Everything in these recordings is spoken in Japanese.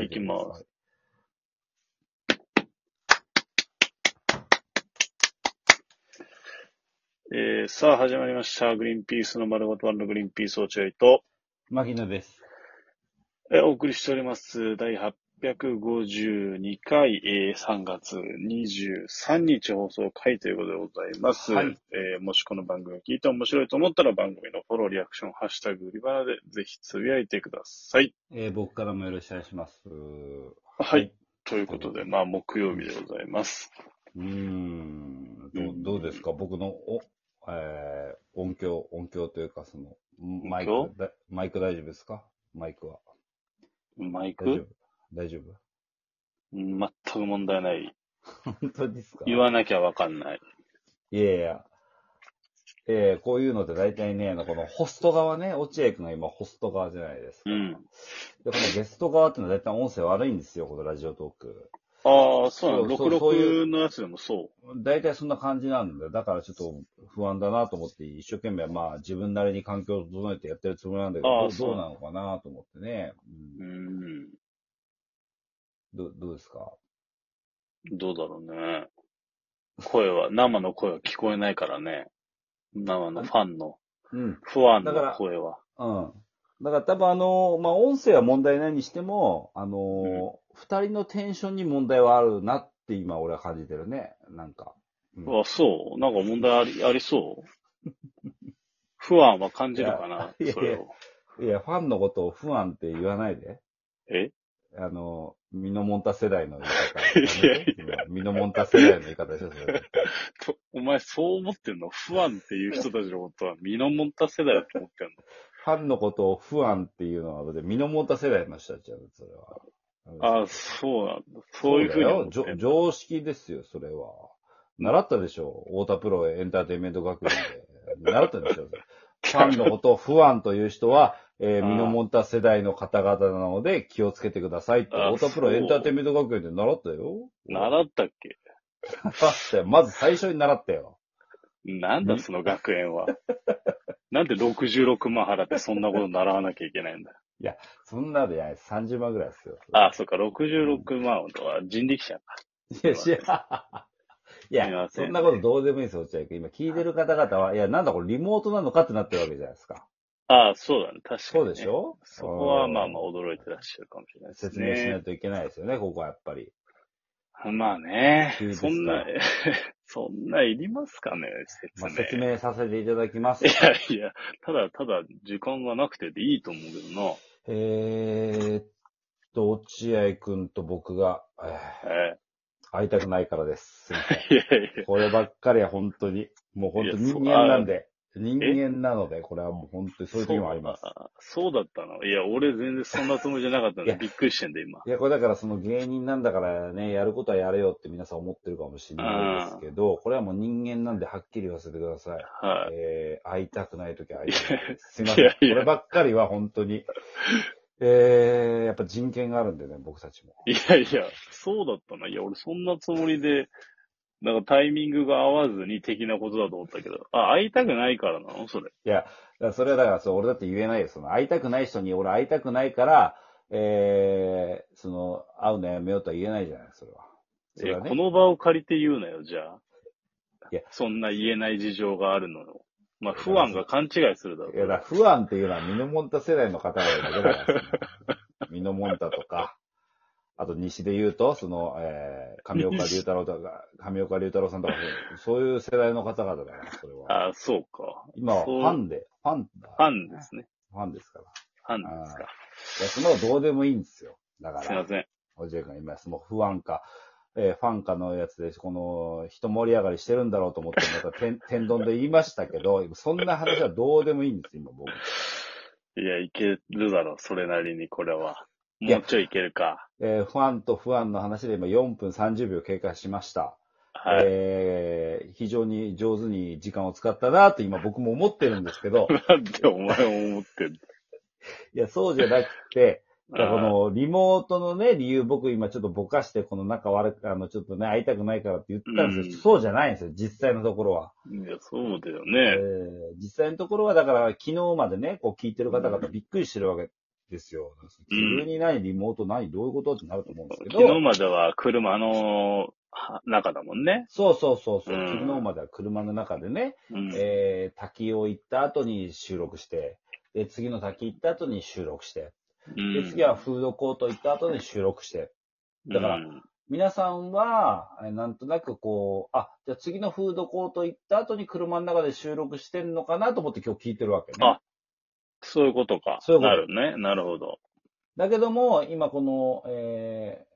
行きます。えー、さあ始まりました。グリーンピースの丸ごとワンのグリーンピース落合と、牧野です。えーお送りしております。第852回、えー3月23日放送回ということでございます。はいえーもしこの番組を聞いて面白いと思ったら番組のフォロー、リアクション、ハッシュタグ、売り場でぜひつぶやいてください。えー僕からもよろしくお願いします。はい。ということで、まあ、木曜日でございます。うーんどどうですか？僕のお、えー音響、音響というか、その、マイク、だマイク大丈夫ですか？マイクは。マイク？大丈夫？うん全く問題ない。本当ですか？言わなきゃわかんない。いやいや。えーこういうのって大体ね、あのこのホスト側ね、落合くんが今ホスト側じゃないですか。うん。で、このゲスト側ってのは大体音声悪いんですよ、このラジオトーク。ああ、そうなの。そうそうそうい66のやつでもそ大体そんな感じなんだ。だからちょっと不安だなと思って、一生懸命まあ自分なりに環境を整えてやってるつもりなんだけど、どうそうどうなのかなと思ってね。う。ううんん。どどうですか？どうだろうね。声は、生の声は聞こえないからね。生のファンの、うん。不安だからの声は。うん。だから多分あの、まあ音声は問題ないにしても、あの、二、人のテンションに問題はあるなって今俺は感じてるね。なんか。うんあ、そう？なんか問題あり、ありそう？不安は感じるかな？いやそれを。いや、ファンのことを不安って言わないで。え？あの、ミノモンタ世代の言い方。いやいや。ミノモンタ世代の言い方でしょ、それ。とお前そう思ってんの？不安っていう人たちのことは身の持った世代だと思ってんの？ファンのことを不安っていうのは、ミノモンタ世代の人たちやそれは。ああ、そうなんだ。そういうふうに思ってんのそうだよじょ常識ですよ、それは。習ったでしょ？太田プロエンターテインメント学院で。習ったでしょ？ファンのことを不安という人は、えー、あーミノモンタ世代の方々なので気をつけてくださいって、あー太田プロエンターテインメント学院で習ったよ。習ったっけ？習ったよ。まず最初に習ったよ。なんだその学園は。なんで66万払ってそんなこと習わなきゃいけないんだ？そんなでや30万ぐらいですよ。ああ、そっか、66万とは人力車か。いや、知らんいや、そんなことどうでもいいですよ、落合君。今聞いてる方々は、いや、なんだこれリモートなのかってなってるわけじゃないですか。ああ、そうだね。確かに、ね。そうでしょ？そこはまあうんまあ驚いてらっしゃるかもしれないですね。説明しないといけないですよね、ここはやっぱり。まあねそんな、そんないりますかね、説明。まあ、説明させていただきますい。やいや、ただただ時間がなくてでいいと思うけどな。えーっと、落合くんと僕が、えーえ会いたくないからです。すいませんえいやいや。こればっかりは本当に、もう本当いやそう人間なんで、人間なので、これはもう本当にそういう時もあります。そうだったの？いや、俺全然そんなつもりじゃなかったんで、いやびっくりしてんだ、今。いや、これだからその芸人なんだからね、やることはやれよって皆さん思ってるかもしれないですけど、これはもう人間なんではっきり言わせてください。はい。えー、会いたくないときは会いたくないです。すいません。いやいやこればっかりは本当に、えー、やっぱ人権があるんでね、僕たちも。いやいや、そうだったな。いや、俺そんなつもりで、なんかタイミングが合わずに的なことだと思ったけど、あ、会いたくないからなの？それ。いや、それはだからそう、俺だって言えないよ。その、会いたくない人に俺会いたくないから、えー、その、会うのやめようとは言えないじゃない、それは。それはね。えこの場を借りて言うなよ、じゃあ。いやそんな言えない事情があるのよ。まあ、不安が勘違いするだろういや、だ不安っていうのはミノモンタ世代の方々だけだから、そ のミノモンタとか、あと西で言うと、その、えー、上岡龍太郎とか、上岡龍太郎さんとか、そういう世代の方々だから、それは。あそうか。今はファンで、ファンだ、ファンですね。ファンですから。ファンですか。いや、そんなことどうでもいいんですよ。だからすいま、せん。おじい君今、その不安か、えーファンかのやつで、この、人盛り上がりしてるんだろうと思って、また天、天丼で言いましたけど、そんな話はどうでもいいんです、今僕。いや、いけるだろう、それなりに、これは。もうちょいいけるか。えーファンと不安の話で今4分30秒経過しました。はい。えー非常に上手に時間を使ったなと今僕も思ってるんですけど、なんでお前思ってん いや、そうじゃなくて、この。のリモートのね、理由僕今ちょっとぼかしてこの仲悪く、あの、ちょっとね、会いたくないからって言ったんですよ。うんそうじゃないんですよ、実際のところは。いや、そうだよえね。ー実際のところはだから昨日までね、こう聞いてる方々びっくりしてるわけですよ。急に何、リモート何、どういうことってなると思うんですけど。昨日までは車のは中だもんね。そうそうそうそう、うん昨日までは車の中でね、うん。えー、滝を行った後に収録して、で、次の滝行った後に収録して、で、次はフードコート行った後に収録して、だからうん皆さんは、えーなんとなくこう、あ、じゃあ次のフードコート行った後に車の中で収録してんのかなと思って今日聞いてるわけね。あそういうことか。そういうことなるね。なるほど。だけども、今この、えー、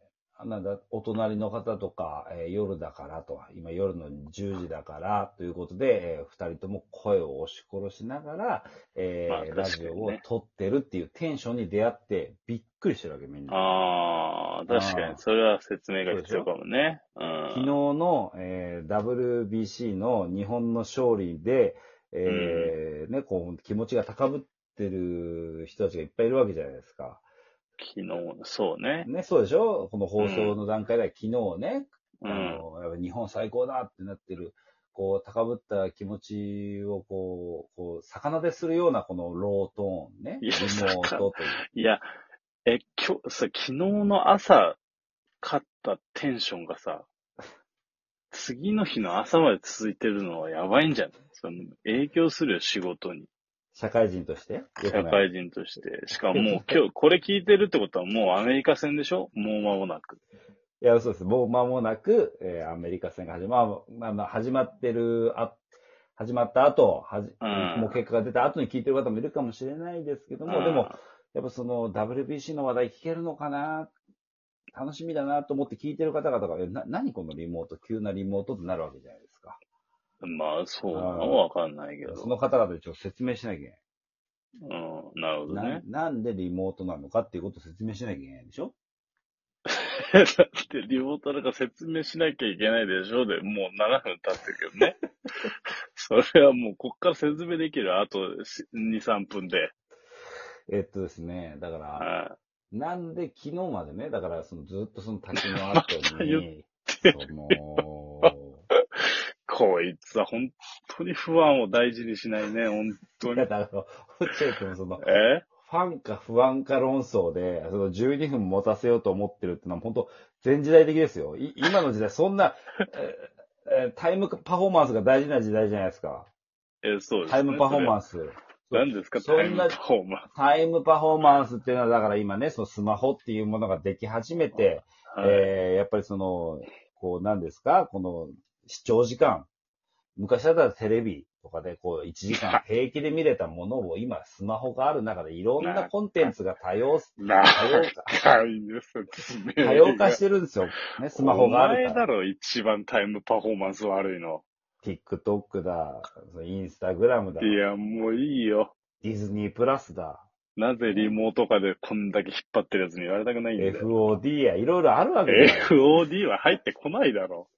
なんだ、お隣の方とか、えー夜だからと、今夜の10時だからということで、えー二人とも声を押し殺しながら、えーまあラジオを撮ってるっていうテンションに出会って、びっくりしてるわけ、みんな。ああ、確かに、それは説明が必要かもね。うん。昨日の、えー WBC の日本の勝利で、えーね、こう、気持ちが高ぶってる人たちがいっぱいいるわけじゃないですか。昨日、そうね。ね、そうでしょ？この放送の段階では昨日ね、うん。あの、やっぱ日本最高だってなってる、こう、高ぶった気持ちをこう、こう、魚でするようなこのロートーンね、いや。いや、え、今日、さ、昨日の朝、勝ったテンションがさ、次の日の朝まで続いてるのはやばいんじゃない？その影響するよ、仕事に。社会人として？社会人として。しかももう 今日、これ聞いてるってことはもうアメリカ戦でしょ？もう間もなく。いや、そうです。もう間もなく、えーアメリカ戦が始ま、まあまあ、始まってる、あ、始まった後、はじ、うんもう結果が出た後に聞いてる方もいるかもしれないですけども、でも、やっぱその WBC の話題聞けるのかな？楽しみだなと思って聞いてる方々が、えな、何このリモート？急なリモートってなるわけじゃないですか。うん、まあ、そうなのわかんないけど。その方々にちょっと説明しなきゃいけうん、なるほどない。ね。ななんでリモートなのかっていうことを説明しなきゃいけないでしょ？だって、リモートだから説明しなきゃいけないでしょ？で、もう7分経ってるけどね。それはもう、こっから説明できる。あとし2、3分で。えっとですね、だから、はなんで昨日までね、だからそのずっとその滝の後に、てその、いこいつは本当に不安を大事にしないね、本当に。だから、落合君もその、え？ファンか不安か論争で、その12分持たせようと思ってるってのは本当、全時代的ですよ。い今の時代、そんな、えーえータイムパフォーマンスが大事な時代じゃないですか。え、そうです、ね。タイムパフォーマンンス。何ですか、そんなタイムパフォーマンタイムパフォーマンスっていうのは、だから今ね、そのスマホっていうものができ始めて、ス。はいえーやっぱりその、こう、何ですか？この、視聴時間。昔だったらテレビとかで、こう、1時間平気で見れたものを、今、スマホがある中で、いろんなコンテンツが多様、長多いです、多様化してるんですよ。ね、スマホがあるから。お前だろ、一番タイムパフォーマンス悪いの。TikTok だ、インスタグラムだ、いや、もういいよ。ディズニープラスだ、なぜリモート化でこんだけ引っ張ってるやつに言われたくないんだよ。FOD や、いろいろあるわけじゃない FOD は入ってこないだろ。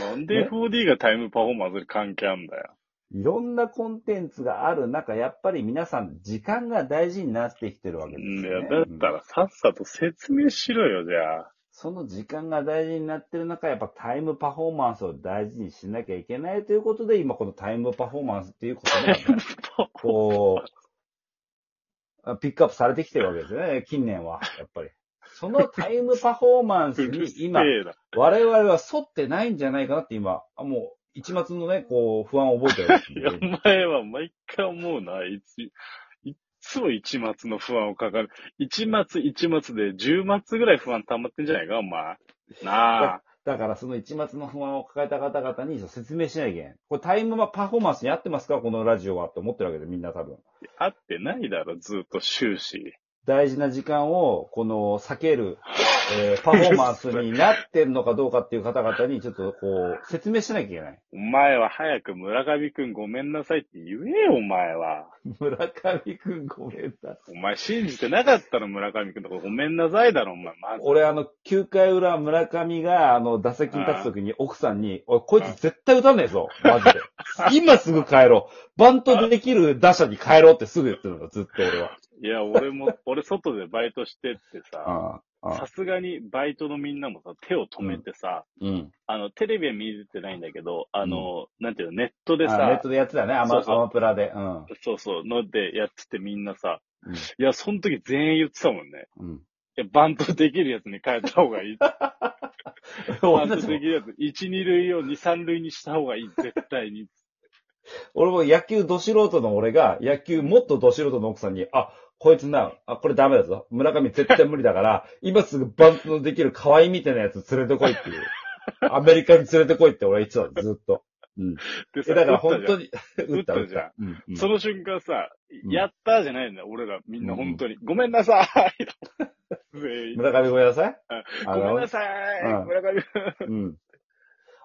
なんでね FOD がタイムパフォーマンスに関係あんだよ。いろんなコンテンツがある中、やっぱり皆さん、時間が大事になってきてるわけですいや、よね。だったらさっさと説明しろよ、じゃあ。その時間が大事になってる中、やっぱタイムパフォーマンスを大事にしなきゃいけないということで、今このタイムパフォーマンスっていうことが、こう、あピックアップされてきてるわけですよね、近年は、やっぱり。そのタイムパフォーマンスに今、な。我々は沿ってないんじゃないかなって今、あもう、一末のね、こう、不安を覚えてる いや、前は毎回思うな。いつ、いつも一末の不安をかかる。一末一末で十末ぐらい不安溜まってんじゃないか、お前。なあ。だからその一末の不安を抱えた方々に説明しなきゃいけない。これタイムパフォーマンスに合ってますか？このラジオはって思ってるわけで、みんな多分。合ってないだろ、ずっと終始。大事な時間を、この、避ける、えーパフォーマンスになってるのかどうかっていう方々に、ちょっとこう、説明しなきゃいけない。お前は早く村上くんごめんなさいって言えよ、お前は。村上くんごめんなさい。お前信じてなかったら村上くんとかごめんなさいだろ、お前。まず。俺あの、9回裏村上が、あの、打席に立つときに奥さんに、おい、こいつ絶対打たねえぞ。マジで。今すぐ帰ろう。バントできる打者に帰ろうってすぐ言ってるの、ずっと俺は。いや、俺も、俺外でバイトしてってさ、さすがにバイトのみんなもさ、手を止めてさ、うん。あの、テレビは見れてないんだけど、あの、なんていうの、ネットでさ、あネットでやってたね、アマそうそうアマプラで。うん。そうそう、のでやっててみんなさ、うん。いや、その時全員言ってたもんね。うん。いや、バントできるやつに変えた方がいい。バントできるやつ、1、2塁を2、3塁にした方がいい、絶対に。俺も野球ど素人の俺が、野球もっとど素人の奥さんに、あ、こいつな、あ、これダメだぞ。村上絶対無理だから、今すぐバントのできる可愛いみたいなやつ連れてこいっていう。アメリカに連れてこいって俺は言ってたの、ずっと。うん。でえ、だから打ったじゃん本当に、打った、打っ打ったじゃんた。うんうんその瞬間さ、うんやったーじゃないんだよ、俺らみんなうん本当に。ごめんなさい全員。村上ごめんなさい。ごめんなさい、うん村上。うん。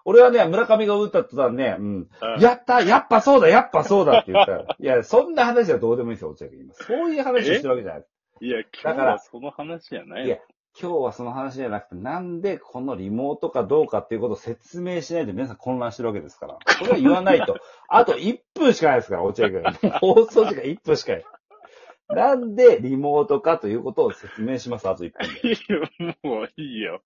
俺はね、村上が打ったって言ったらね、うん。うんやったやっぱそうだやっぱそうだって言ったら。いや、そんな話はどうでもいいですよ、落合君。今そういう話をしてるわけじゃない。いや、今日だからはその話じゃないいや今日はその話じゃなくて、なんでこのリモートかどうかっていうことを説明しないと皆さん混乱してるわけですから。これは言わないと。あと1分しかないですから、落合君。放送時間1分しかない。なんでリモートかということを説明します、あと1分で。いいよ、もういいよ。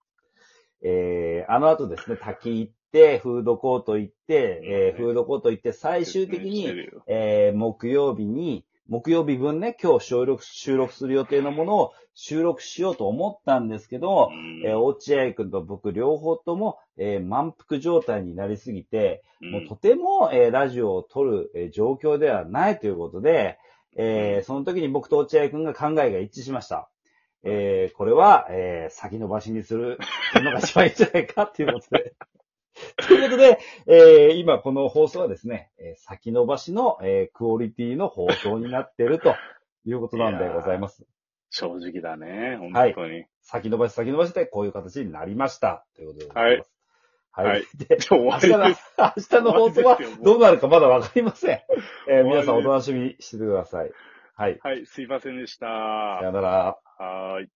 えー、あの後ですね、滝行って、フードコート行って、えー、フードコート行って、最終的に、えー、木曜日に、木曜日分ね、今日収録、収録する予定のものを収録しようと思ったんですけど、うん。えー、落合くんと僕両方とも、えー満腹状態になりすぎて、もうとても、えーラジオを撮る、えー状況ではないということで、えーその時に僕と落合くんが考えが一致しました。えーこれは、えー先延ばしにするのが一番いいんじゃないかっていうことで。ということで、えー今この放送はですね、えー先延ばしの、えークオリティの放送になっているということなんでございます。正直だね、本当に。先延ばし先延ばしでこういう形になりました。ということでございます。はい。はいで、明日の。明日の放送はどうなるかまだわかりません。えー皆さんお楽しみにしててください。はい。はい、すいませんでした。さよなら。はーい。